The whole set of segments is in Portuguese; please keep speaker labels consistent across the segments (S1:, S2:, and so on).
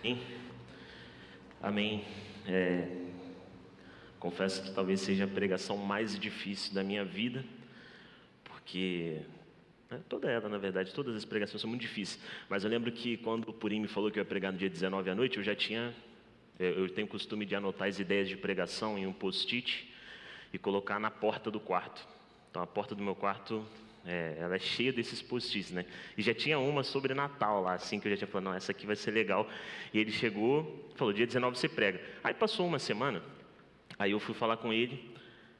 S1: Amém. Amém. É, confesso que talvez seja a pregação mais difícil da minha vida, porque né, toda ela, na verdade, todas as pregações são muito difíceis. Mas eu lembro que quando o Purim me falou que eu ia pregar no dia 19 à noite, eu já tinha, eu tenho o costume de anotar as ideias de pregação em um post-it e colocar na porta do quarto. Então a porta do meu quarto é, ela é cheia desses post-its, né? E já tinha uma sobre Natal lá, assim, que eu já tinha falado, não, essa aqui vai ser legal. E ele chegou, falou, dia 19 você prega. Aí passou uma semana, aí eu fui falar com ele,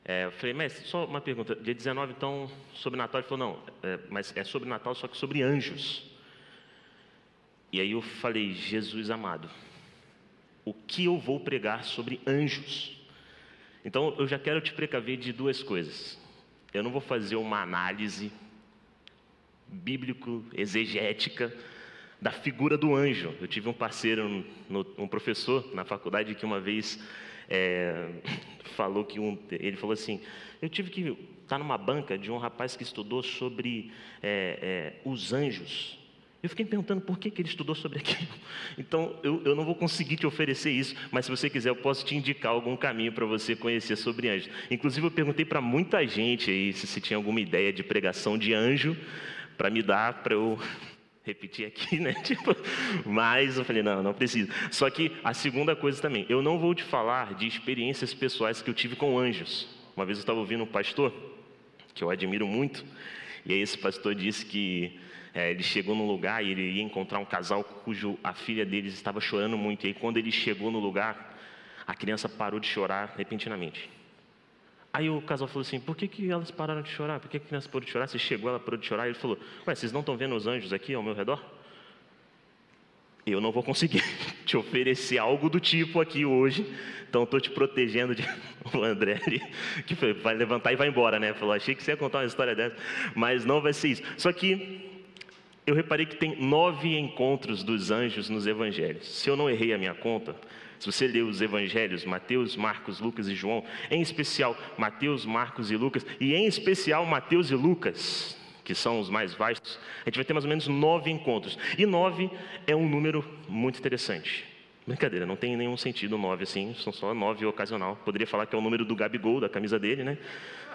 S1: é, eu falei, mestre, só uma pergunta, dia 19 então, sobre Natal? Ele falou, não, é, mas é sobre Natal, só que sobre anjos. E aí eu falei, Jesus amado, o que eu vou pregar sobre anjos? Então eu já quero te precaver de duas coisas. Eu não vou fazer uma análise bíblico-exegética da figura do anjo. Eu tive um parceiro, um professor na faculdade que uma vez é, falou que um, ele falou assim: eu tive que estar tá numa banca de um rapaz que estudou sobre é, é, os anjos. Eu fiquei me perguntando por que, que ele estudou sobre aquilo. Então, eu, eu não vou conseguir te oferecer isso, mas se você quiser, eu posso te indicar algum caminho para você conhecer sobre anjos. Inclusive, eu perguntei para muita gente aí se, se tinha alguma ideia de pregação de anjo para me dar, para eu repetir aqui, né? Tipo, mas eu falei, não, não precisa. Só que a segunda coisa também, eu não vou te falar de experiências pessoais que eu tive com anjos. Uma vez eu estava ouvindo um pastor, que eu admiro muito, e aí esse pastor disse que é, ele chegou num lugar e ele ia encontrar um casal cujo a filha deles estava chorando muito. E aí, quando ele chegou no lugar, a criança parou de chorar repentinamente. Aí o casal falou assim: por que, que elas pararam de chorar? Por que, que a criança parou de chorar? Você chegou, ela parou de chorar. E ele falou: Ué, vocês não estão vendo os anjos aqui ao meu redor? Eu não vou conseguir te oferecer algo do tipo aqui hoje, então estou te protegendo de o André ali, que vai levantar e vai embora, né? Falou: achei que você ia contar uma história dessa, mas não vai ser isso. Só que eu reparei que tem nove encontros dos anjos nos evangelhos. Se eu não errei a minha conta, se você ler os evangelhos, Mateus, Marcos, Lucas e João, em especial Mateus, Marcos e Lucas, e em especial Mateus e Lucas, que são os mais vastos, a gente vai ter mais ou menos nove encontros. E nove é um número muito interessante. Brincadeira, não tem nenhum sentido nove assim, são só nove ocasional. Poderia falar que é o número do Gabigol, da camisa dele, né?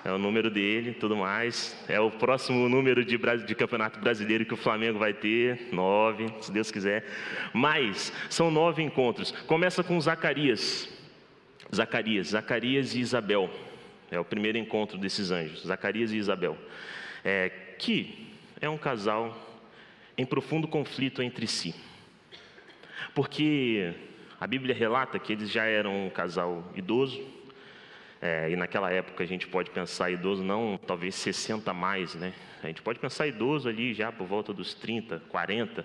S1: É o número dele, tudo mais. É o próximo número de, de campeonato brasileiro que o Flamengo vai ter, nove, se Deus quiser. Mas são nove encontros. Começa com Zacarias. Zacarias, Zacarias e Isabel. É o primeiro encontro desses anjos, Zacarias e Isabel. É, que é um casal em profundo conflito entre si. Porque a Bíblia relata que eles já eram um casal idoso, é, e naquela época a gente pode pensar idoso não talvez 60 mais, né? A gente pode pensar idoso ali já por volta dos 30, 40.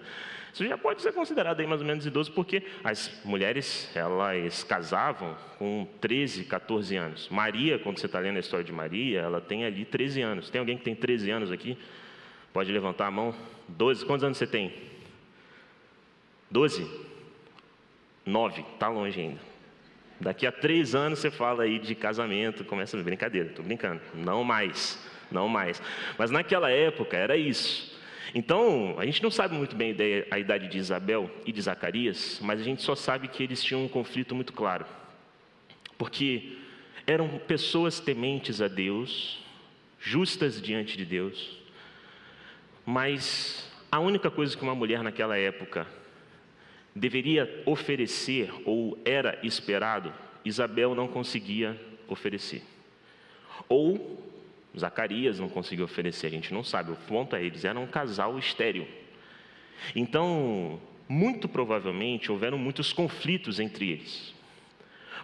S1: Isso já pode ser considerado aí mais ou menos idoso, porque as mulheres, elas casavam com 13, 14 anos. Maria, quando você está lendo a história de Maria, ela tem ali 13 anos. Tem alguém que tem 13 anos aqui? Pode levantar a mão. 12. Quantos anos você tem? 12? 9. Está longe ainda. Daqui a três anos você fala aí de casamento, começa a brincadeira, estou brincando. Não mais, não mais. Mas naquela época era isso. Então, a gente não sabe muito bem a idade de Isabel e de Zacarias, mas a gente só sabe que eles tinham um conflito muito claro. Porque eram pessoas tementes a Deus, justas diante de Deus, mas a única coisa que uma mulher naquela época deveria oferecer, ou era esperado, Isabel não conseguia oferecer. Ou Zacarias não conseguiu oferecer, a gente não sabe, o ponto é, eles eram um casal estéreo. Então, muito provavelmente houveram muitos conflitos entre eles.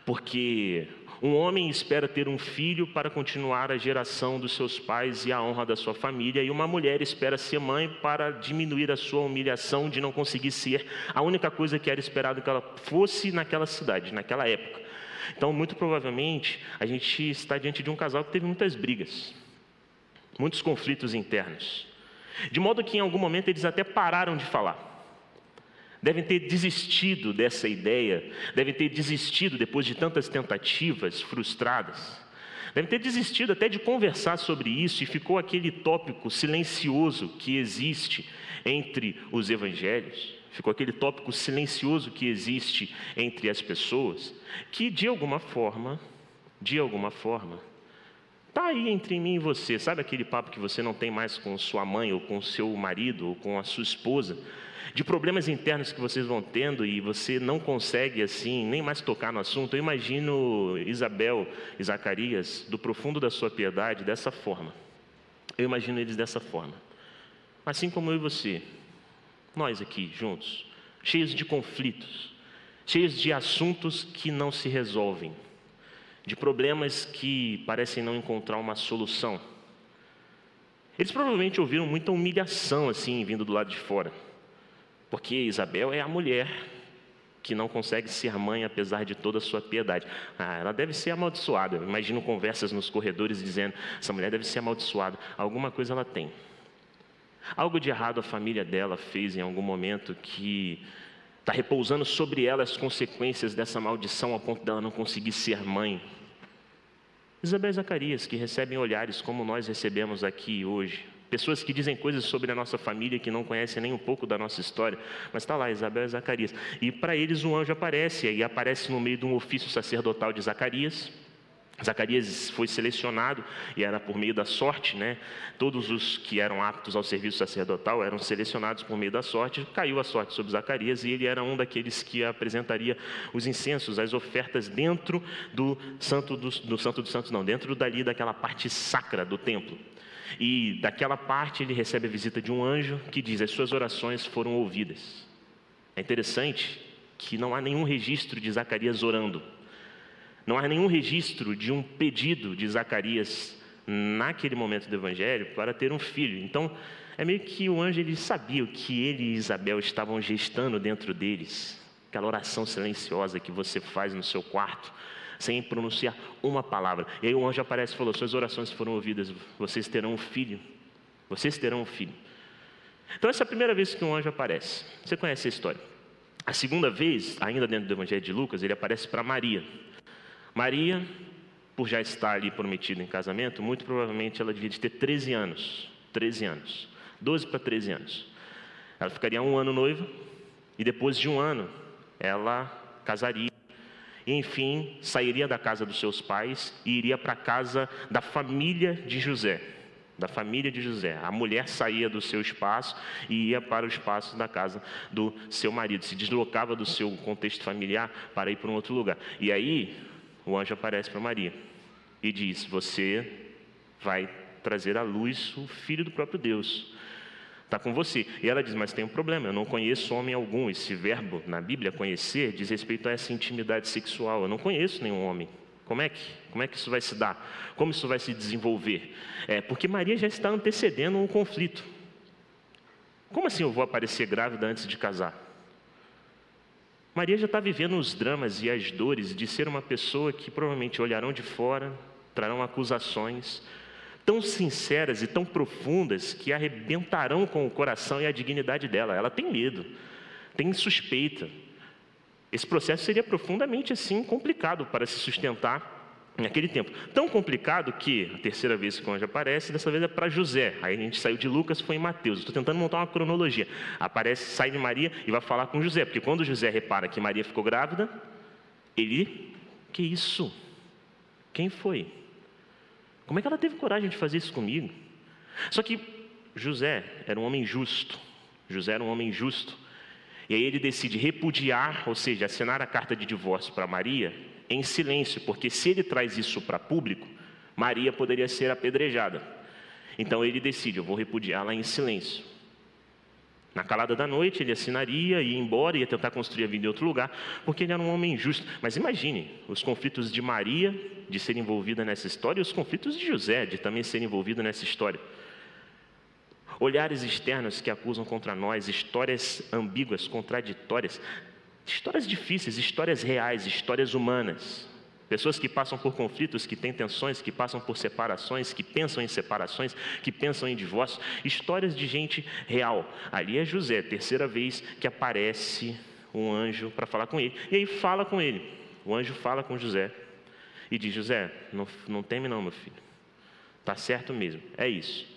S1: Porque um homem espera ter um filho para continuar a geração dos seus pais e a honra da sua família, e uma mulher espera ser mãe para diminuir a sua humilhação de não conseguir ser a única coisa que era esperado que ela fosse naquela cidade, naquela época. Então, muito provavelmente, a gente está diante de um casal que teve muitas brigas, muitos conflitos internos, de modo que em algum momento eles até pararam de falar devem ter desistido dessa ideia, devem ter desistido depois de tantas tentativas frustradas, Devem ter desistido até de conversar sobre isso e ficou aquele tópico silencioso que existe entre os evangelhos, ficou aquele tópico silencioso que existe entre as pessoas, que de alguma forma, de alguma forma, está aí entre mim e você. Sabe aquele papo que você não tem mais com sua mãe, ou com seu marido, ou com a sua esposa? de problemas internos que vocês vão tendo e você não consegue assim nem mais tocar no assunto. Eu imagino Isabel e Zacarias do profundo da sua piedade dessa forma. Eu imagino eles dessa forma. Assim como eu e você, nós aqui juntos, cheios de conflitos, cheios de assuntos que não se resolvem, de problemas que parecem não encontrar uma solução. Eles provavelmente ouviram muita humilhação assim vindo do lado de fora. Porque Isabel é a mulher que não consegue ser mãe apesar de toda a sua piedade. Ah, ela deve ser amaldiçoada. Eu imagino conversas nos corredores dizendo: essa mulher deve ser amaldiçoada. Alguma coisa ela tem. Algo de errado a família dela fez em algum momento que está repousando sobre ela as consequências dessa maldição ao ponto dela não conseguir ser mãe. Isabel e Zacarias, que recebem olhares como nós recebemos aqui hoje, Pessoas que dizem coisas sobre a nossa família que não conhecem nem um pouco da nossa história. Mas está lá, Isabel e Zacarias. E para eles um anjo aparece, e aparece no meio de um ofício sacerdotal de Zacarias. Zacarias foi selecionado e era por meio da sorte, né? Todos os que eram aptos ao serviço sacerdotal eram selecionados por meio da sorte. Caiu a sorte sobre Zacarias e ele era um daqueles que apresentaria os incensos, as ofertas dentro do santo dos, do santo dos santos, não, dentro dali daquela parte sacra do templo. E daquela parte ele recebe a visita de um anjo que diz: As suas orações foram ouvidas. É interessante que não há nenhum registro de Zacarias orando. Não há nenhum registro de um pedido de Zacarias naquele momento do evangelho para ter um filho. Então, é meio que o anjo ele sabia o que ele e Isabel estavam gestando dentro deles. Aquela oração silenciosa que você faz no seu quarto, sem pronunciar uma palavra. E aí o anjo aparece e falou: Suas orações foram ouvidas, vocês terão um filho. Vocês terão um filho. Então, essa é a primeira vez que um anjo aparece. Você conhece a história. A segunda vez, ainda dentro do Evangelho de Lucas, ele aparece para Maria. Maria, por já estar ali prometida em casamento, muito provavelmente ela devia ter 13 anos. 13 anos. 12 para 13 anos. Ela ficaria um ano noiva, e depois de um ano, ela casaria e, enfim, sairia da casa dos seus pais e iria para a casa da família de José. Da família de José. A mulher saía do seu espaço e ia para o espaço da casa do seu marido. Se deslocava do seu contexto familiar para ir para um outro lugar. E aí, o anjo aparece para Maria e diz: Você vai trazer à luz o filho do próprio Deus está com você. E ela diz: Mas tem um problema, eu não conheço homem algum. Esse verbo na Bíblia, conhecer, diz respeito a essa intimidade sexual. Eu não conheço nenhum homem. Como é que, como é que isso vai se dar? Como isso vai se desenvolver? É, porque Maria já está antecedendo um conflito. Como assim eu vou aparecer grávida antes de casar? Maria já está vivendo os dramas e as dores de ser uma pessoa que provavelmente olharão de fora, trarão acusações, tão sinceras e tão profundas que arrebentarão com o coração e a dignidade dela. Ela tem medo, tem suspeita. Esse processo seria profundamente assim complicado para se sustentar naquele tempo. Tão complicado que a terceira vez que o anjo aparece, dessa vez é para José. Aí a gente saiu de Lucas, foi em Mateus. Estou tentando montar uma cronologia. Aparece, sai de Maria e vai falar com José, porque quando José repara que Maria ficou grávida, ele, que isso? Quem foi? Como é que ela teve coragem de fazer isso comigo? Só que José era um homem justo. José era um homem justo. E aí ele decide repudiar, ou seja, assinar a carta de divórcio para Maria em silêncio, porque se ele traz isso para público, Maria poderia ser apedrejada. Então ele decide, eu vou repudiá-la em silêncio. Na calada da noite, ele assinaria, ia embora, ia tentar construir a vida em outro lugar, porque ele era um homem justo. Mas imagine os conflitos de Maria de ser envolvida nessa história e os conflitos de José de também ser envolvido nessa história. Olhares externos que acusam contra nós, histórias ambíguas, contraditórias, histórias difíceis, histórias reais, histórias humanas. Pessoas que passam por conflitos, que têm tensões, que passam por separações, que pensam em separações, que pensam em divórcio. Histórias de gente real. Ali é José, terceira vez que aparece um anjo para falar com ele. E aí fala com ele. O anjo fala com José e diz: José, não, não teme não, meu filho. Está certo mesmo, é isso.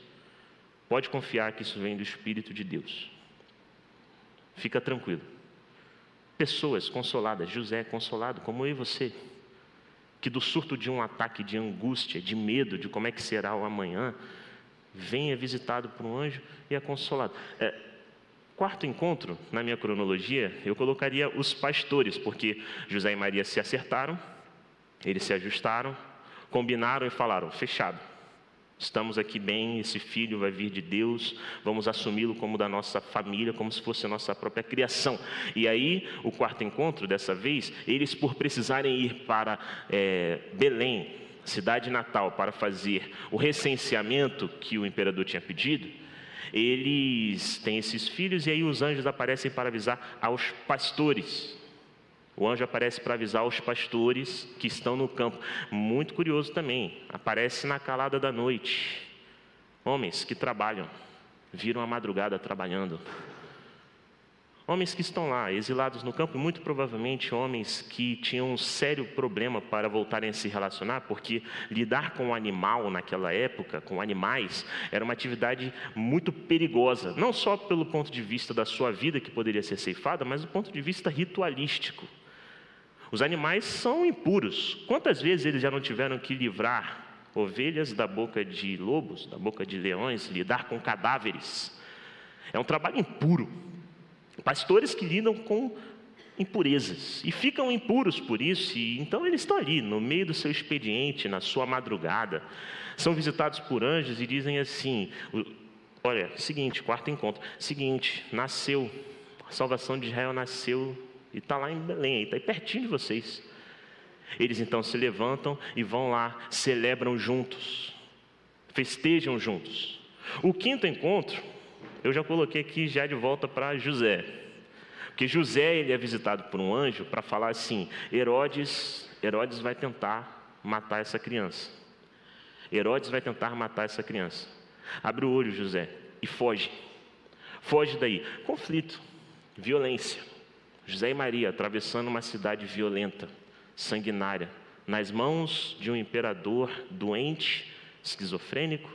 S1: Pode confiar que isso vem do Espírito de Deus. Fica tranquilo. Pessoas consoladas, José consolado, como eu e você, que do surto de um ataque de angústia, de medo, de como é que será o amanhã, é visitado por um anjo e é consolado. É, quarto encontro, na minha cronologia, eu colocaria os pastores, porque José e Maria se acertaram, eles se ajustaram, combinaram e falaram: fechado. Estamos aqui bem, esse filho vai vir de Deus, vamos assumi-lo como da nossa família, como se fosse a nossa própria criação. E aí, o quarto encontro, dessa vez, eles, por precisarem ir para é, Belém, cidade natal, para fazer o recenseamento que o imperador tinha pedido, eles têm esses filhos e aí os anjos aparecem para avisar aos pastores. O anjo aparece para avisar os pastores que estão no campo. Muito curioso também, aparece na calada da noite. Homens que trabalham, viram a madrugada trabalhando. Homens que estão lá, exilados no campo, muito provavelmente homens que tinham um sério problema para voltarem a se relacionar, porque lidar com o animal naquela época, com animais, era uma atividade muito perigosa, não só pelo ponto de vista da sua vida, que poderia ser ceifada, mas do ponto de vista ritualístico. Os animais são impuros. Quantas vezes eles já não tiveram que livrar ovelhas da boca de lobos, da boca de leões, lidar com cadáveres? É um trabalho impuro. Pastores que lidam com impurezas e ficam impuros por isso, e então eles estão ali no meio do seu expediente, na sua madrugada, são visitados por anjos e dizem assim: Olha, seguinte, quarto encontro, seguinte, nasceu, a salvação de Israel nasceu e está lá em Belém, está aí pertinho de vocês. Eles então se levantam e vão lá, celebram juntos, festejam juntos. O quinto encontro, eu já coloquei aqui já de volta para José. Porque José ele é visitado por um anjo para falar assim: Herodes, Herodes vai tentar matar essa criança. Herodes vai tentar matar essa criança. Abre o olho, José, e foge. Foge daí. Conflito, violência. José e Maria atravessando uma cidade violenta, sanguinária, nas mãos de um imperador doente, esquizofrênico,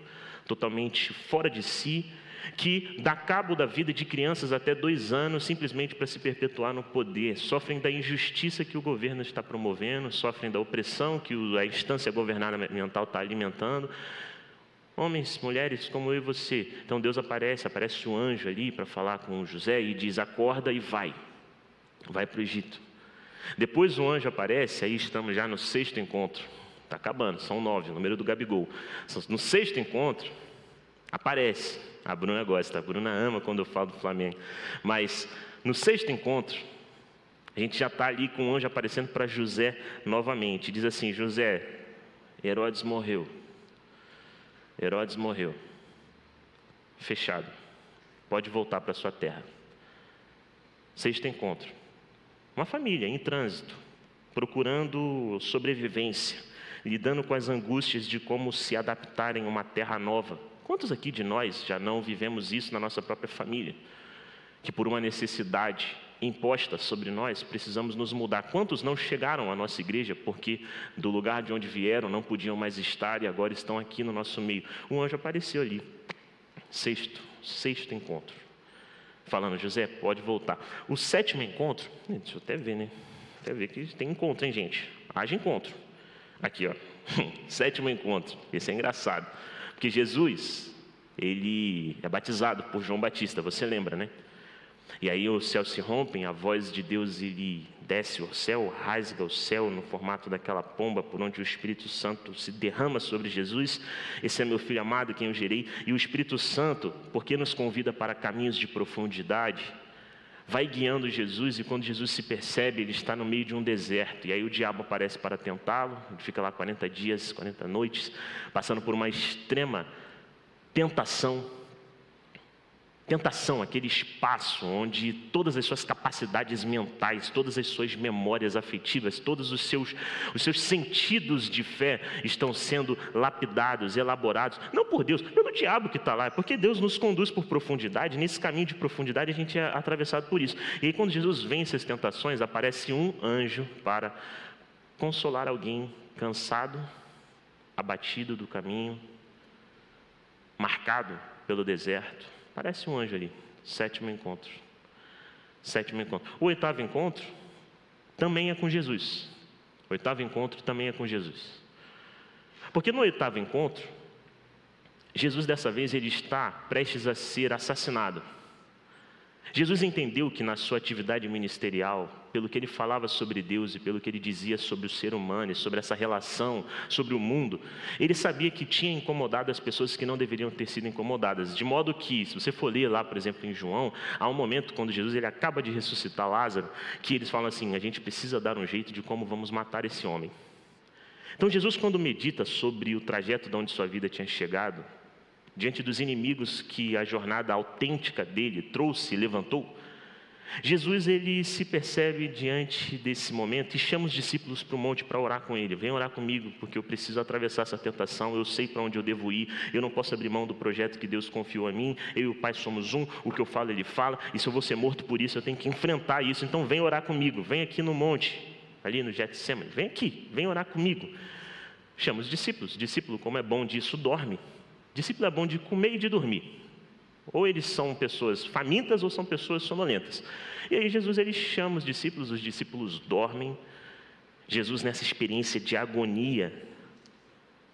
S1: totalmente fora de si, que dá cabo da vida de crianças até dois anos simplesmente para se perpetuar no poder, sofrem da injustiça que o governo está promovendo, sofrem da opressão que a instância governamental está alimentando. Homens, mulheres como eu e você. Então Deus aparece, aparece o anjo ali para falar com José e diz: acorda e vai vai para o Egito. Depois o anjo aparece, aí estamos já no sexto encontro. Está acabando, são nove, o número do Gabigol. No sexto encontro, aparece. A Bruna gosta, a Bruna ama quando eu falo do Flamengo. Mas no sexto encontro, a gente já está ali com o anjo aparecendo para José novamente. Diz assim: José, Herodes morreu. Herodes morreu. Fechado. Pode voltar para sua terra. Sexto encontro. Uma família em trânsito, procurando sobrevivência, lidando com as angústias de como se adaptar em uma terra nova. Quantos aqui de nós já não vivemos isso na nossa própria família? Que por uma necessidade imposta sobre nós, precisamos nos mudar. Quantos não chegaram à nossa igreja porque do lugar de onde vieram não podiam mais estar e agora estão aqui no nosso meio? Um anjo apareceu ali. Sexto, sexto encontro falando, José, pode voltar. O sétimo encontro, deixa eu até ver, né? Até ver que tem encontro, hein, gente? Haja encontro. Aqui, ó. sétimo encontro. Esse é engraçado. Porque Jesus, ele é batizado por João Batista, você lembra, né? E aí os céus se rompem, a voz de Deus ele desce o céu, rasga o céu no formato daquela pomba por onde o Espírito Santo se derrama sobre Jesus. Esse é meu filho amado, quem eu gerei. E o Espírito Santo, porque nos convida para caminhos de profundidade, vai guiando Jesus e quando Jesus se percebe, ele está no meio de um deserto. E aí o diabo aparece para tentá-lo, ele fica lá 40 dias, 40 noites, passando por uma extrema tentação Tentação, aquele espaço onde todas as suas capacidades mentais, todas as suas memórias afetivas, todos os seus, os seus sentidos de fé estão sendo lapidados, elaborados, não por Deus, pelo diabo que está lá, é porque Deus nos conduz por profundidade, nesse caminho de profundidade a gente é atravessado por isso. E aí, quando Jesus vence as tentações, aparece um anjo para consolar alguém cansado, abatido do caminho, marcado pelo deserto. Parece um anjo ali. Sétimo encontro. Sétimo encontro. O oitavo encontro também é com Jesus. O oitavo encontro também é com Jesus. Porque no oitavo encontro, Jesus dessa vez ele está prestes a ser assassinado. Jesus entendeu que na sua atividade ministerial, pelo que ele falava sobre Deus e pelo que ele dizia sobre o ser humano, e sobre essa relação, sobre o mundo, ele sabia que tinha incomodado as pessoas que não deveriam ter sido incomodadas. De modo que, se você for ler lá, por exemplo, em João, há um momento quando Jesus ele acaba de ressuscitar Lázaro, que eles falam assim: a gente precisa dar um jeito de como vamos matar esse homem. Então, Jesus, quando medita sobre o trajeto de onde sua vida tinha chegado, diante dos inimigos que a jornada autêntica dele trouxe levantou, Jesus ele se percebe diante desse momento e chama os discípulos para o monte para orar com ele. Vem orar comigo, porque eu preciso atravessar essa tentação, eu sei para onde eu devo ir, eu não posso abrir mão do projeto que Deus confiou a mim, eu e o Pai somos um, o que eu falo ele fala, e se eu vou ser morto por isso, eu tenho que enfrentar isso. Então vem orar comigo, vem aqui no monte, ali no Getsemane, vem aqui, vem orar comigo. Chama os discípulos, discípulo, como é bom disso, dorme. Discípulo é bom de comer e de dormir. Ou eles são pessoas famintas ou são pessoas sonolentas. E aí Jesus ele chama os discípulos, os discípulos dormem. Jesus nessa experiência de agonia,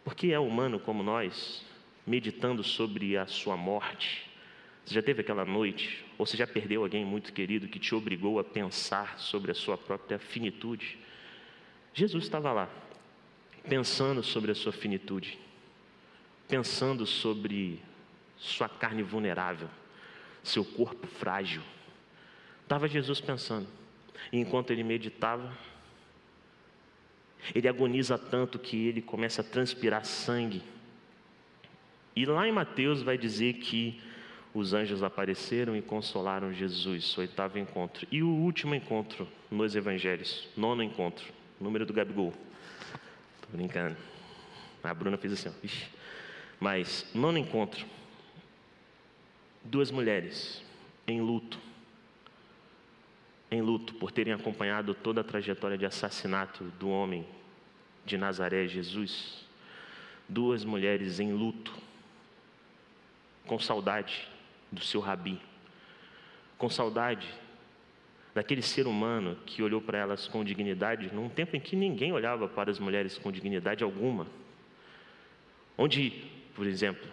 S1: porque é humano como nós, meditando sobre a sua morte. Você já teve aquela noite, ou você já perdeu alguém muito querido que te obrigou a pensar sobre a sua própria finitude? Jesus estava lá, pensando sobre a sua finitude pensando sobre sua carne vulnerável, seu corpo frágil. Estava Jesus pensando. E enquanto ele meditava, ele agoniza tanto que ele começa a transpirar sangue. E lá em Mateus vai dizer que os anjos apareceram e consolaram Jesus, oitavo encontro. E o último encontro nos evangelhos, nono encontro, número do Gabigol. Estou brincando. A Bruna fez assim, ó. Ixi. Mas, nono encontro, duas mulheres em luto, em luto por terem acompanhado toda a trajetória de assassinato do homem de Nazaré, Jesus. Duas mulheres em luto, com saudade do seu rabi, com saudade daquele ser humano que olhou para elas com dignidade, num tempo em que ninguém olhava para as mulheres com dignidade alguma, onde por exemplo,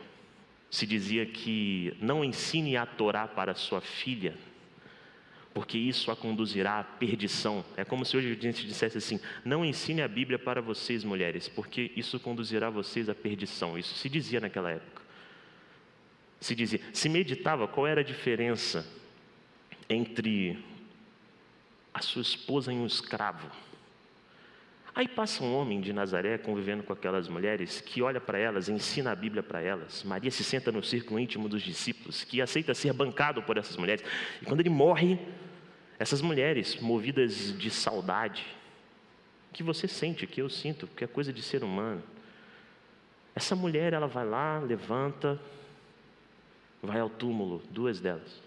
S1: se dizia que não ensine a Torá para sua filha, porque isso a conduzirá à perdição. É como se hoje a gente dissesse assim: não ensine a Bíblia para vocês, mulheres, porque isso conduzirá vocês à perdição. Isso se dizia naquela época. Se dizia, se meditava qual era a diferença entre a sua esposa e um escravo. Aí passa um homem de Nazaré convivendo com aquelas mulheres, que olha para elas, ensina a Bíblia para elas. Maria se senta no círculo íntimo dos discípulos, que aceita ser bancado por essas mulheres. E quando ele morre, essas mulheres, movidas de saudade, que você sente, que eu sinto, que é coisa de ser humano. Essa mulher, ela vai lá, levanta, vai ao túmulo, duas delas.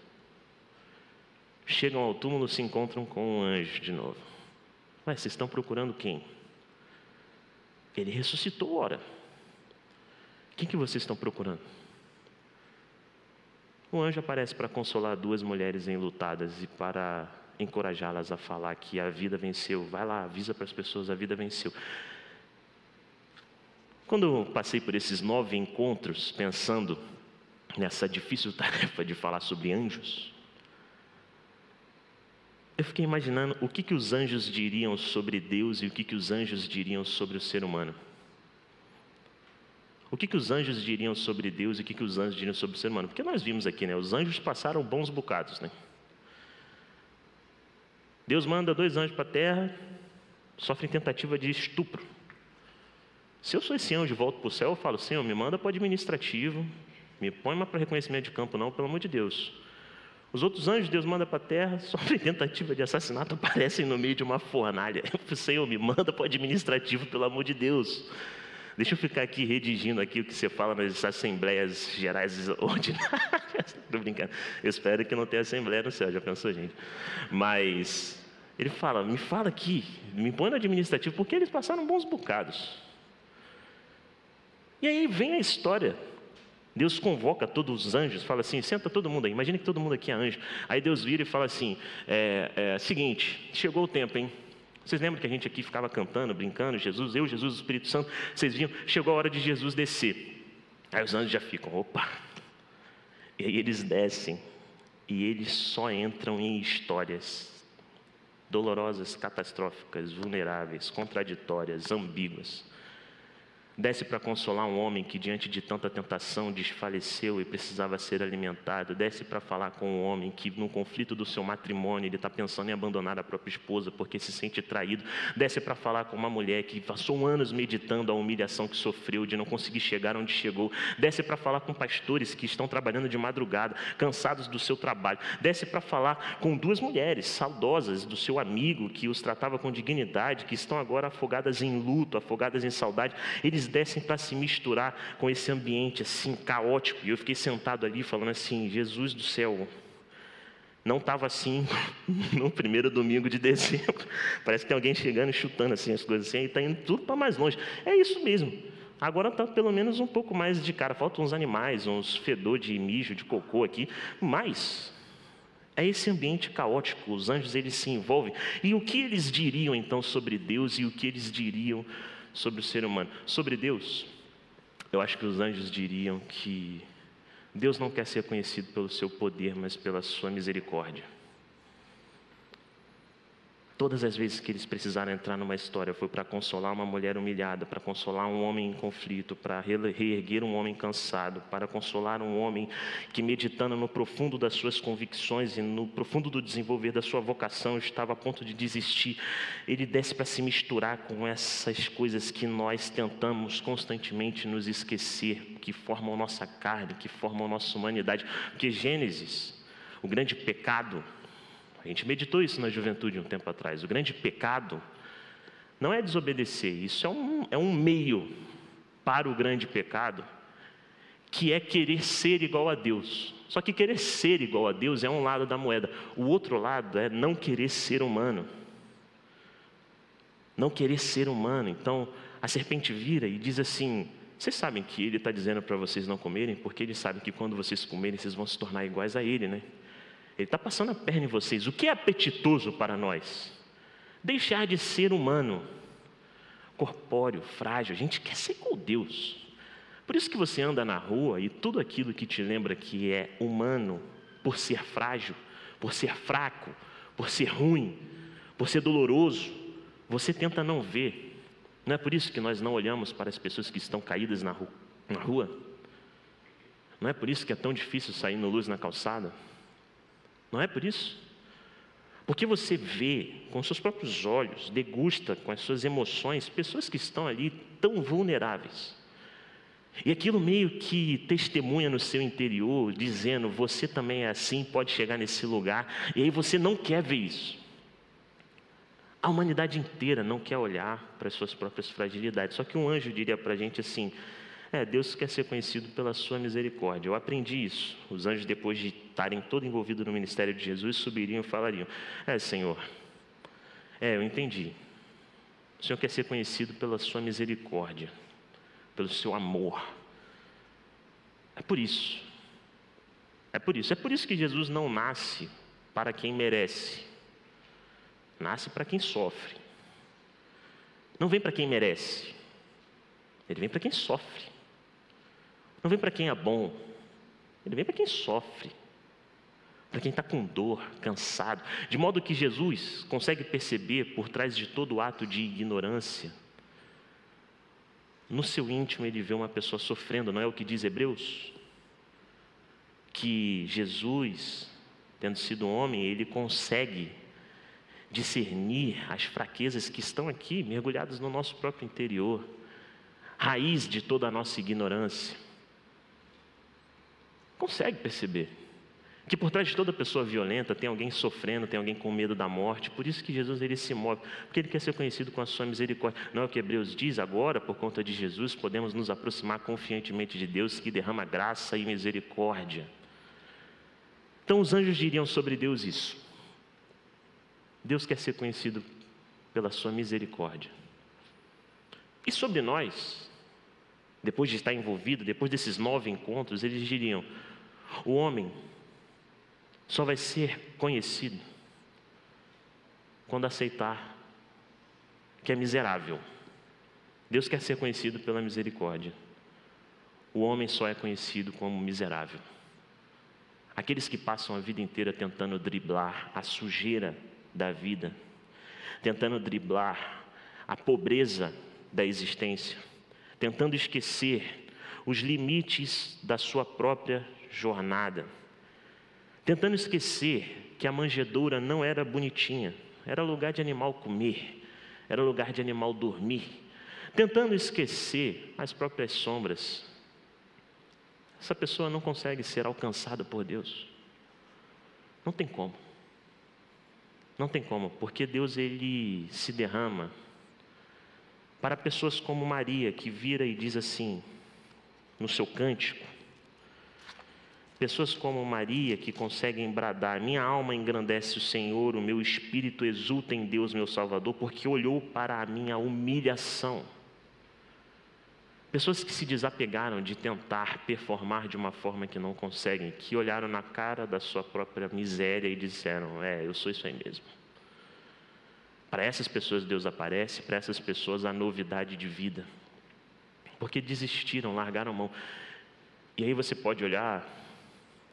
S1: Chegam ao túmulo, se encontram com um anjo de novo. Mas vocês estão procurando quem? Ele ressuscitou, ora. Quem que vocês estão procurando? O anjo aparece para consolar duas mulheres enlutadas e para encorajá-las a falar que a vida venceu. Vai lá, avisa para as pessoas, a vida venceu. Quando eu passei por esses nove encontros, pensando nessa difícil tarefa de falar sobre anjos, eu fiquei imaginando o que, que os anjos diriam sobre Deus e o que, que os anjos diriam sobre o ser humano. O que, que os anjos diriam sobre Deus e o que, que os anjos diriam sobre o ser humano? Porque nós vimos aqui, né? Os anjos passaram bons bocados, né? Deus manda dois anjos para a terra, sofrem tentativa de estupro. Se eu sou esse anjo e volto para o céu, eu falo, Senhor, me manda para o administrativo, me põe mais para reconhecimento de campo, não, pelo amor de Deus. Os outros anjos Deus manda para a terra, sofrem tentativa de assassinato, aparecem no meio de uma fornalha. Eu Senhor, me manda para o administrativo, pelo amor de Deus. Deixa eu ficar aqui redigindo aqui o que você fala nas assembleias gerais ordinárias. Estou brincando. Eu espero que não tenha assembleia no céu, já pensou, gente? Mas Ele fala: me fala aqui, me põe no administrativo, porque eles passaram bons bocados. E aí vem a história. Deus convoca todos os anjos, fala assim: senta todo mundo aí, imagine que todo mundo aqui é anjo. Aí Deus vira e fala assim: é, é, seguinte, chegou o tempo, hein? Vocês lembram que a gente aqui ficava cantando, brincando, Jesus, eu, Jesus, Espírito Santo, vocês viam? Chegou a hora de Jesus descer. Aí os anjos já ficam, opa. E aí eles descem, e eles só entram em histórias dolorosas, catastróficas, vulneráveis, contraditórias, ambíguas. Desce para consolar um homem que, diante de tanta tentação, desfaleceu e precisava ser alimentado. Desce para falar com um homem que, no conflito do seu matrimônio, ele está pensando em abandonar a própria esposa porque se sente traído. Desce para falar com uma mulher que passou anos meditando a humilhação que sofreu de não conseguir chegar onde chegou. Desce para falar com pastores que estão trabalhando de madrugada, cansados do seu trabalho. Desce para falar com duas mulheres saudosas do seu amigo que os tratava com dignidade, que estão agora afogadas em luto, afogadas em saudade. Eles descem para se misturar com esse ambiente assim caótico. E eu fiquei sentado ali falando assim: Jesus do céu, não estava assim no primeiro domingo de dezembro. Parece que tem alguém chegando e chutando assim as coisas assim, e está indo tudo para mais longe. É isso mesmo. Agora está pelo menos um pouco mais de cara. Faltam uns animais, uns fedor de mijo, de cocô aqui. Mas é esse ambiente caótico. Os anjos eles se envolvem. E o que eles diriam então sobre Deus e o que eles diriam sobre o ser humano. Sobre Deus, eu acho que os anjos diriam que Deus não quer ser conhecido pelo seu poder, mas pela sua misericórdia. Todas as vezes que eles precisaram entrar numa história foi para consolar uma mulher humilhada, para consolar um homem em conflito, para reerguer um homem cansado, para consolar um homem que, meditando no profundo das suas convicções e no profundo do desenvolver da sua vocação, estava a ponto de desistir. Ele desce para se misturar com essas coisas que nós tentamos constantemente nos esquecer, que formam nossa carne, que formam nossa humanidade. Porque Gênesis, o grande pecado, a gente meditou isso na juventude um tempo atrás. O grande pecado não é desobedecer, isso é um, é um meio para o grande pecado, que é querer ser igual a Deus. Só que querer ser igual a Deus é um lado da moeda, o outro lado é não querer ser humano. Não querer ser humano. Então, a serpente vira e diz assim: Vocês sabem que ele está dizendo para vocês não comerem, porque ele sabe que quando vocês comerem, vocês vão se tornar iguais a ele, né? Ele está passando a perna em vocês. O que é apetitoso para nós? Deixar de ser humano, corpóreo, frágil. A gente quer ser com Deus. Por isso que você anda na rua e tudo aquilo que te lembra que é humano, por ser frágil, por ser fraco, por ser ruim, por ser doloroso, você tenta não ver. Não é por isso que nós não olhamos para as pessoas que estão caídas na rua? Não é por isso que é tão difícil sair no luz na calçada? Não é por isso? Porque você vê com seus próprios olhos, degusta com as suas emoções, pessoas que estão ali tão vulneráveis. E aquilo meio que testemunha no seu interior, dizendo: você também é assim, pode chegar nesse lugar, e aí você não quer ver isso. A humanidade inteira não quer olhar para as suas próprias fragilidades. Só que um anjo diria para a gente assim: é, Deus quer ser conhecido pela sua misericórdia. Eu aprendi isso. Os anjos, depois de estarem todo envolvidos no ministério de Jesus, subiriam e falariam: É, Senhor, é, eu entendi. O Senhor quer ser conhecido pela sua misericórdia, pelo seu amor. É por isso. É por isso. É por isso que Jesus não nasce para quem merece. Nasce para quem sofre. Não vem para quem merece. Ele vem para quem sofre. Não vem para quem é bom, ele vem para quem sofre, para quem está com dor, cansado. De modo que Jesus consegue perceber por trás de todo ato de ignorância, no seu íntimo ele vê uma pessoa sofrendo, não é o que diz Hebreus? Que Jesus, tendo sido homem, ele consegue discernir as fraquezas que estão aqui, mergulhadas no nosso próprio interior, raiz de toda a nossa ignorância consegue perceber que por trás de toda pessoa violenta tem alguém sofrendo, tem alguém com medo da morte. Por isso que Jesus ele se move, porque ele quer ser conhecido com a sua misericórdia. Não é o que Hebreus diz agora, por conta de Jesus, podemos nos aproximar confiantemente de Deus que derrama graça e misericórdia. Então os anjos diriam sobre Deus isso. Deus quer ser conhecido pela sua misericórdia. E sobre nós, depois de estar envolvido, depois desses nove encontros, eles diriam: o homem só vai ser conhecido quando aceitar que é miserável. Deus quer ser conhecido pela misericórdia. O homem só é conhecido como miserável. Aqueles que passam a vida inteira tentando driblar a sujeira da vida, tentando driblar a pobreza da existência, tentando esquecer os limites da sua própria jornada, tentando esquecer que a manjedoura não era bonitinha, era lugar de animal comer, era lugar de animal dormir, tentando esquecer as próprias sombras. Essa pessoa não consegue ser alcançada por Deus. Não tem como. Não tem como, porque Deus ele se derrama para pessoas como Maria, que vira e diz assim, no seu cântico, Pessoas como Maria que conseguem bradar: Minha alma engrandece o Senhor, o meu espírito exulta em Deus, meu Salvador, porque olhou para a minha humilhação. Pessoas que se desapegaram de tentar performar de uma forma que não conseguem, que olharam na cara da sua própria miséria e disseram: É, eu sou isso aí mesmo. Para essas pessoas Deus aparece, para essas pessoas a novidade de vida. Porque desistiram, largaram mão. E aí você pode olhar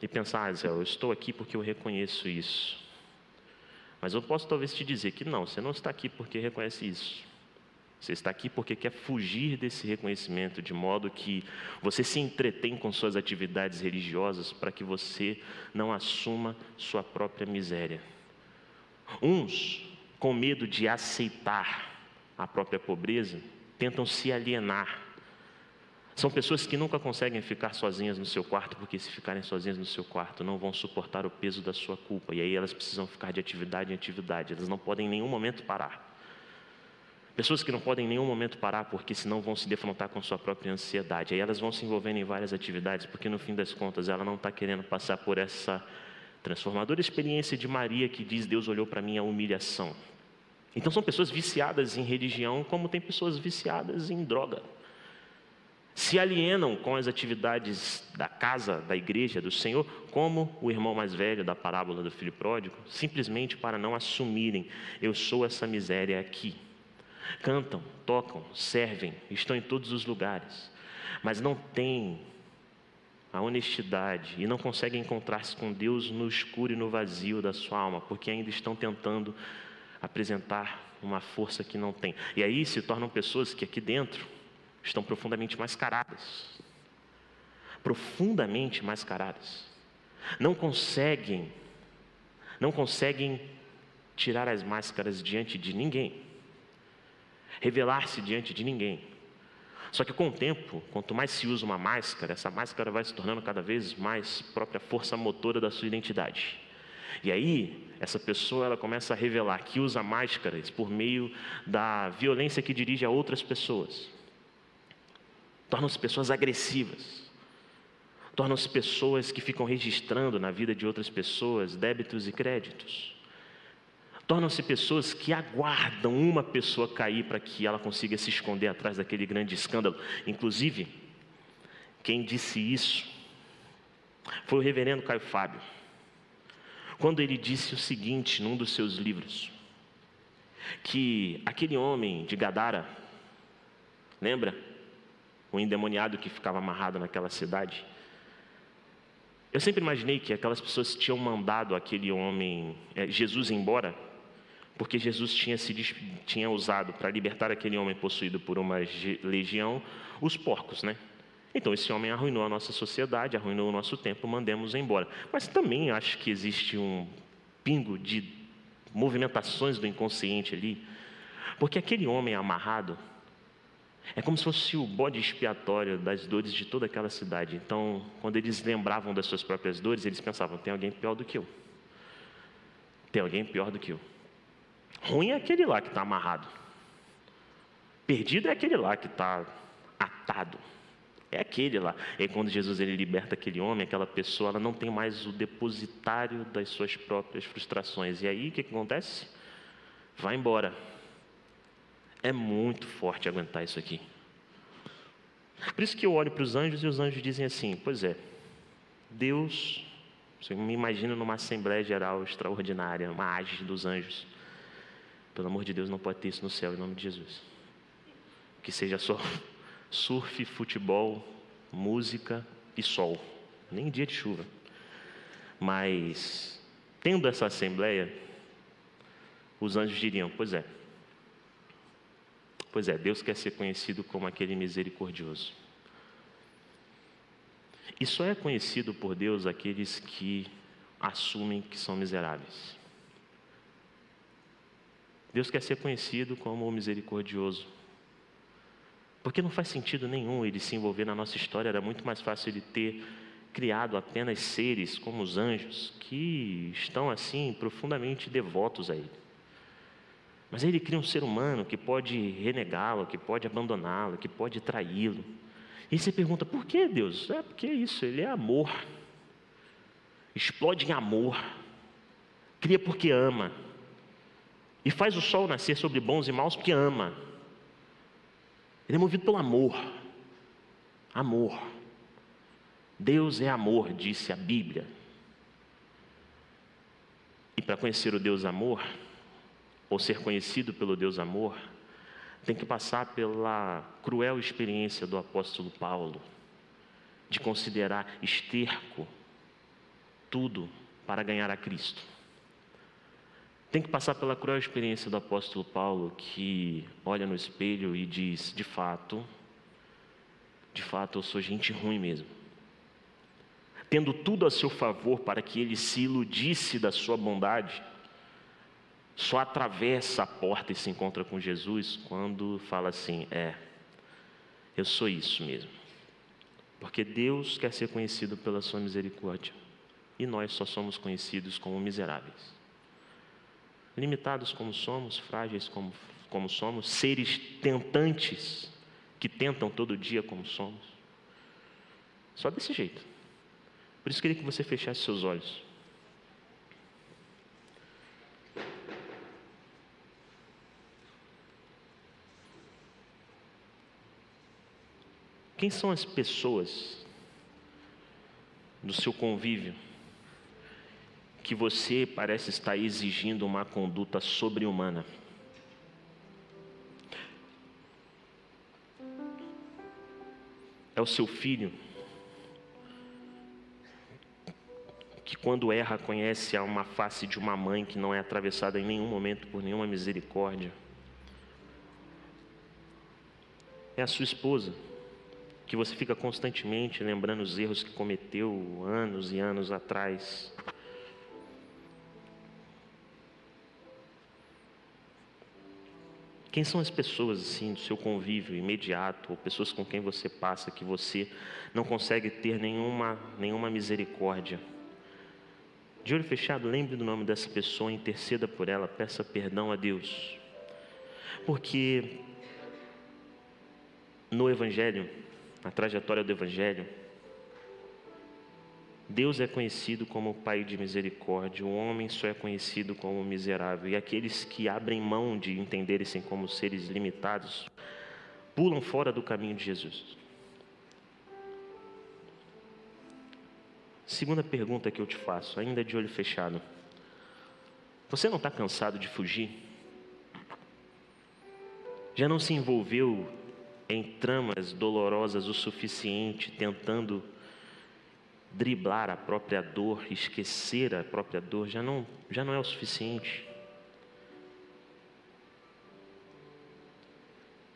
S1: e pensar, ah, Zé, eu estou aqui porque eu reconheço isso. Mas eu posso talvez te dizer que não, você não está aqui porque reconhece isso. Você está aqui porque quer fugir desse reconhecimento, de modo que você se entretém com suas atividades religiosas para que você não assuma sua própria miséria. Uns, com medo de aceitar a própria pobreza, tentam se alienar são pessoas que nunca conseguem ficar sozinhas no seu quarto, porque se ficarem sozinhas no seu quarto, não vão suportar o peso da sua culpa. E aí elas precisam ficar de atividade em atividade, elas não podem em nenhum momento parar. Pessoas que não podem em nenhum momento parar, porque senão vão se defrontar com sua própria ansiedade. Aí elas vão se envolvendo em várias atividades, porque no fim das contas ela não está querendo passar por essa transformadora experiência de Maria que diz: Deus olhou para mim a humilhação. Então são pessoas viciadas em religião, como tem pessoas viciadas em droga se alienam com as atividades da casa, da igreja, do Senhor, como o irmão mais velho da parábola do filho pródigo, simplesmente para não assumirem: eu sou essa miséria aqui. Cantam, tocam, servem, estão em todos os lugares, mas não têm a honestidade e não conseguem encontrar-se com Deus no escuro e no vazio da sua alma, porque ainda estão tentando apresentar uma força que não tem. E aí se tornam pessoas que aqui dentro estão profundamente mascaradas. Profundamente mascaradas. Não conseguem, não conseguem tirar as máscaras diante de ninguém, revelar-se diante de ninguém. Só que com o tempo, quanto mais se usa uma máscara, essa máscara vai se tornando cada vez mais própria força motora da sua identidade. E aí, essa pessoa ela começa a revelar que usa máscaras por meio da violência que dirige a outras pessoas tornam-se pessoas agressivas, tornam-se pessoas que ficam registrando na vida de outras pessoas débitos e créditos. Tornam-se pessoas que aguardam uma pessoa cair para que ela consiga se esconder atrás daquele grande escândalo. Inclusive, quem disse isso foi o reverendo Caio Fábio. Quando ele disse o seguinte num dos seus livros: que aquele homem de Gadara, lembra? O endemoniado que ficava amarrado naquela cidade. Eu sempre imaginei que aquelas pessoas tinham mandado aquele homem, é, Jesus, embora, porque Jesus tinha, se, tinha usado para libertar aquele homem possuído por uma legião os porcos, né? Então esse homem arruinou a nossa sociedade, arruinou o nosso tempo, mandemos embora. Mas também acho que existe um pingo de movimentações do inconsciente ali, porque aquele homem amarrado, é como se fosse o bode expiatório das dores de toda aquela cidade. Então, quando eles lembravam das suas próprias dores, eles pensavam: tem alguém pior do que eu. Tem alguém pior do que eu. Ruim é aquele lá que está amarrado. Perdido é aquele lá que está atado. É aquele lá. E quando Jesus ele liberta aquele homem, aquela pessoa, ela não tem mais o depositário das suas próprias frustrações. E aí o que, que acontece? vai embora. É muito forte aguentar isso aqui. Por isso que eu olho para os anjos e os anjos dizem assim: Pois é, Deus, você me imagina numa Assembleia Geral extraordinária, uma age dos anjos. Pelo amor de Deus, não pode ter isso no céu, em nome de Jesus. Que seja só surf, futebol, música e sol, nem dia de chuva. Mas, tendo essa assembleia, os anjos diriam: Pois é, Pois é, Deus quer ser conhecido como aquele misericordioso. E só é conhecido por Deus aqueles que assumem que são miseráveis. Deus quer ser conhecido como o misericordioso. Porque não faz sentido nenhum ele se envolver na nossa história, era muito mais fácil ele ter criado apenas seres como os anjos, que estão assim profundamente devotos a ele. Mas aí ele cria um ser humano que pode renegá-lo, que pode abandoná-lo, que pode traí-lo. E você pergunta, por que Deus? É porque é isso, ele é amor. Explode em amor. Cria porque ama. E faz o sol nascer sobre bons e maus porque ama. Ele é movido pelo amor. Amor. Deus é amor, disse a Bíblia. E para conhecer o Deus amor, ou ser conhecido pelo Deus amor, tem que passar pela cruel experiência do apóstolo Paulo, de considerar esterco tudo para ganhar a Cristo. Tem que passar pela cruel experiência do apóstolo Paulo, que olha no espelho e diz: de fato, de fato eu sou gente ruim mesmo. Tendo tudo a seu favor para que ele se iludisse da sua bondade, só atravessa a porta e se encontra com Jesus quando fala assim: É, eu sou isso mesmo. Porque Deus quer ser conhecido pela sua misericórdia e nós só somos conhecidos como miseráveis. Limitados como somos, frágeis como, como somos, seres tentantes que tentam todo dia como somos. Só desse jeito. Por isso queria que você fechasse seus olhos. Quem são as pessoas do seu convívio que você parece estar exigindo uma conduta sobre-humana? É o seu filho que, quando erra, conhece a uma face de uma mãe que não é atravessada em nenhum momento por nenhuma misericórdia. É a sua esposa que você fica constantemente lembrando os erros que cometeu anos e anos atrás. Quem são as pessoas assim do seu convívio imediato ou pessoas com quem você passa que você não consegue ter nenhuma nenhuma misericórdia? De olho fechado, lembre do nome dessa pessoa, interceda por ela, peça perdão a Deus. Porque no evangelho na trajetória do Evangelho, Deus é conhecido como Pai de misericórdia, o homem só é conhecido como miserável, e aqueles que abrem mão de entenderem-se como seres limitados, pulam fora do caminho de Jesus. Segunda pergunta que eu te faço, ainda de olho fechado: Você não está cansado de fugir? Já não se envolveu em tramas dolorosas o suficiente, tentando driblar a própria dor, esquecer a própria dor, já não, já não é o suficiente.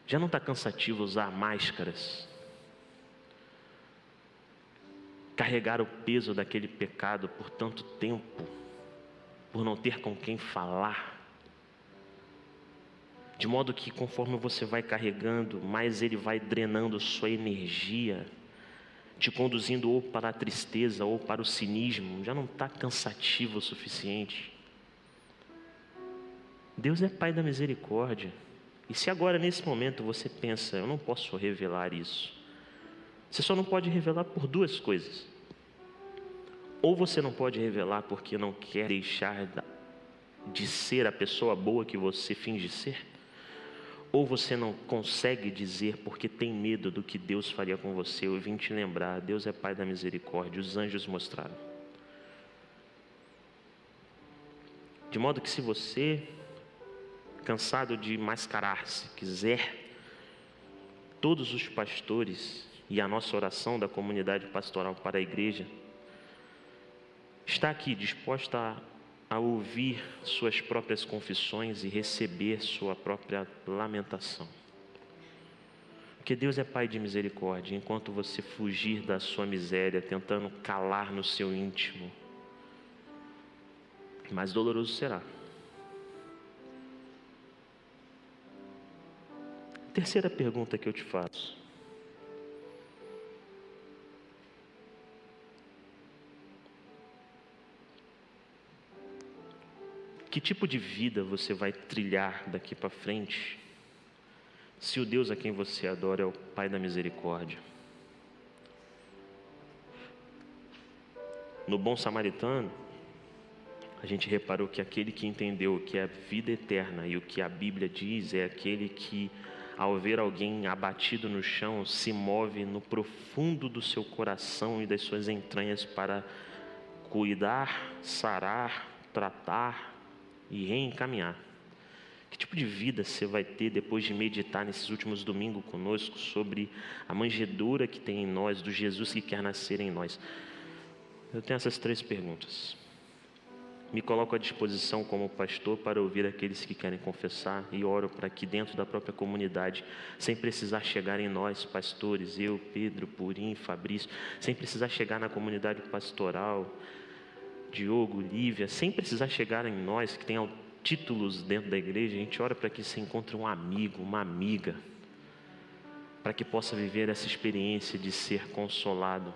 S1: Já não está cansativo usar máscaras, carregar o peso daquele pecado por tanto tempo, por não ter com quem falar. De modo que conforme você vai carregando, mais ele vai drenando sua energia, te conduzindo ou para a tristeza ou para o cinismo, já não está cansativo o suficiente. Deus é Pai da misericórdia. E se agora, nesse momento, você pensa, eu não posso revelar isso, você só não pode revelar por duas coisas. Ou você não pode revelar porque não quer deixar de ser a pessoa boa que você finge ser? Ou você não consegue dizer porque tem medo do que Deus faria com você? Eu vim te lembrar: Deus é Pai da misericórdia, os anjos mostraram. De modo que, se você, cansado de mascarar-se, quiser, todos os pastores e a nossa oração da comunidade pastoral para a igreja está aqui disposta a a ouvir suas próprias confissões e receber sua própria lamentação. Porque Deus é Pai de misericórdia, enquanto você fugir da sua miséria, tentando calar no seu íntimo, mais doloroso será. Terceira pergunta que eu te faço. Que tipo de vida você vai trilhar daqui para frente se o Deus a quem você adora é o Pai da misericórdia? No Bom Samaritano, a gente reparou que aquele que entendeu o que é a vida eterna e o que a Bíblia diz é aquele que, ao ver alguém abatido no chão, se move no profundo do seu coração e das suas entranhas para cuidar, sarar, tratar, e reencaminhar. Que tipo de vida você vai ter depois de meditar nesses últimos domingos conosco sobre a manjedoura que tem em nós, do Jesus que quer nascer em nós? Eu tenho essas três perguntas. Me coloco à disposição como pastor para ouvir aqueles que querem confessar e oro para que dentro da própria comunidade, sem precisar chegar em nós, pastores, eu, Pedro, Purim, Fabrício, sem precisar chegar na comunidade pastoral, Diogo, Lívia, sem precisar chegar em nós que tem títulos dentro da igreja, a gente ora para que se encontre um amigo, uma amiga, para que possa viver essa experiência de ser consolado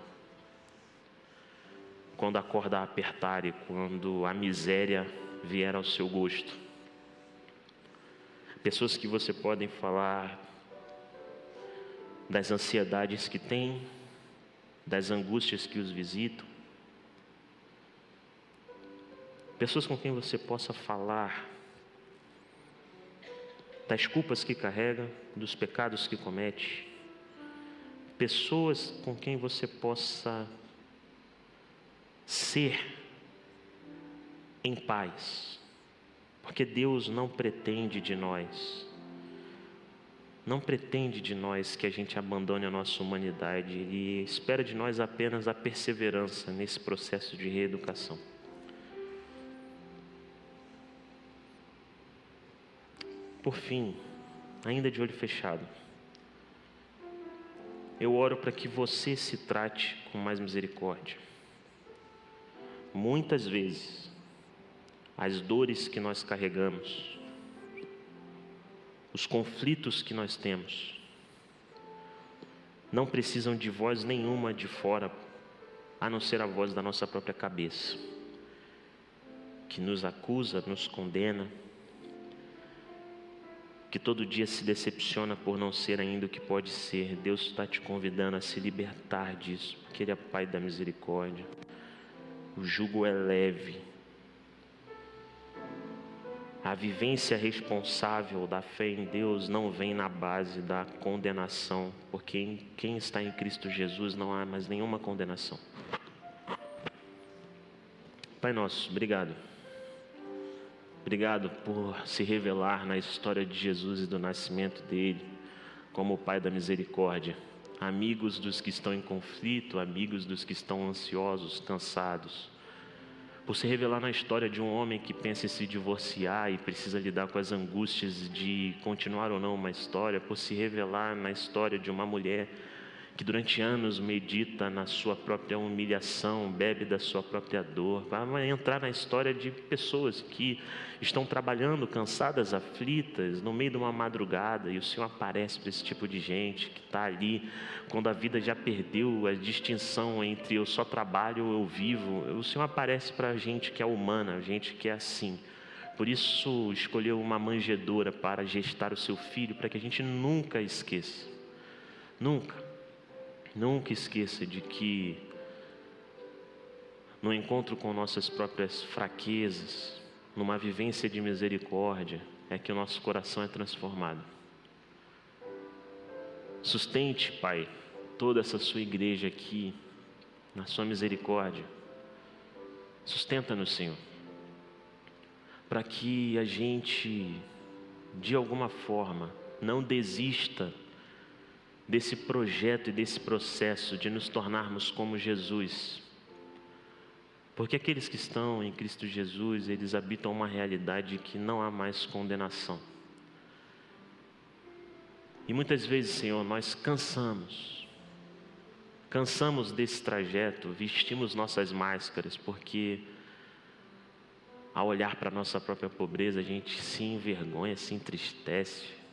S1: quando a corda apertar e quando a miséria vier ao seu gosto. Pessoas que você pode falar das ansiedades que tem, das angústias que os visitam, pessoas com quem você possa falar das culpas que carrega, dos pecados que comete, pessoas com quem você possa ser em paz, porque Deus não pretende de nós, não pretende de nós que a gente abandone a nossa humanidade, Ele espera de nós apenas a perseverança nesse processo de reeducação. Por fim, ainda de olho fechado, eu oro para que você se trate com mais misericórdia. Muitas vezes, as dores que nós carregamos, os conflitos que nós temos, não precisam de voz nenhuma de fora, a não ser a voz da nossa própria cabeça, que nos acusa, nos condena que todo dia se decepciona por não ser ainda o que pode ser, Deus está te convidando a se libertar disso, porque Ele é Pai da misericórdia. O jugo é leve. A vivência responsável da fé em Deus não vem na base da condenação, porque em quem está em Cristo Jesus não há mais nenhuma condenação. Pai nosso, obrigado. Obrigado por se revelar na história de Jesus e do nascimento dele, como o Pai da misericórdia. Amigos dos que estão em conflito, amigos dos que estão ansiosos, cansados. Por se revelar na história de um homem que pensa em se divorciar e precisa lidar com as angústias de continuar ou não uma história. Por se revelar na história de uma mulher que durante anos medita na sua própria humilhação, bebe da sua própria dor, vai entrar na história de pessoas que estão trabalhando cansadas, aflitas, no meio de uma madrugada, e o Senhor aparece para esse tipo de gente que está ali, quando a vida já perdeu a distinção entre eu só trabalho ou eu vivo, o Senhor aparece para a gente que é humana, a gente que é assim. Por isso, escolheu uma manjedoura para gestar o seu filho, para que a gente nunca esqueça. Nunca Nunca esqueça de que no encontro com nossas próprias fraquezas, numa vivência de misericórdia, é que o nosso coração é transformado. Sustente, Pai, toda essa sua igreja aqui, na sua misericórdia. Sustenta-nos, Senhor, para que a gente, de alguma forma, não desista desse projeto e desse processo de nos tornarmos como Jesus. Porque aqueles que estão em Cristo Jesus, eles habitam uma realidade que não há mais condenação. E muitas vezes, Senhor, nós cansamos, cansamos desse trajeto, vestimos nossas máscaras, porque ao olhar para a nossa própria pobreza, a gente se envergonha, se entristece,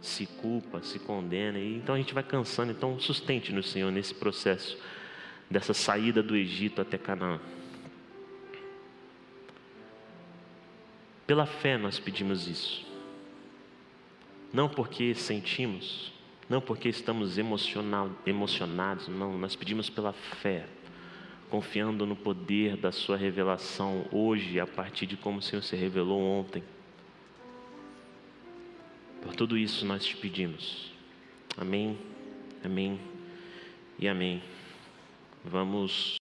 S1: se culpa, se condena, e então a gente vai cansando. Então, sustente no Senhor nesse processo dessa saída do Egito até Canaã. Pela fé nós pedimos isso. Não porque sentimos, não porque estamos emocionados, não, nós pedimos pela fé, confiando no poder da Sua revelação hoje, a partir de como o Senhor se revelou ontem. Por tudo isso nós te pedimos. Amém, amém e amém. Vamos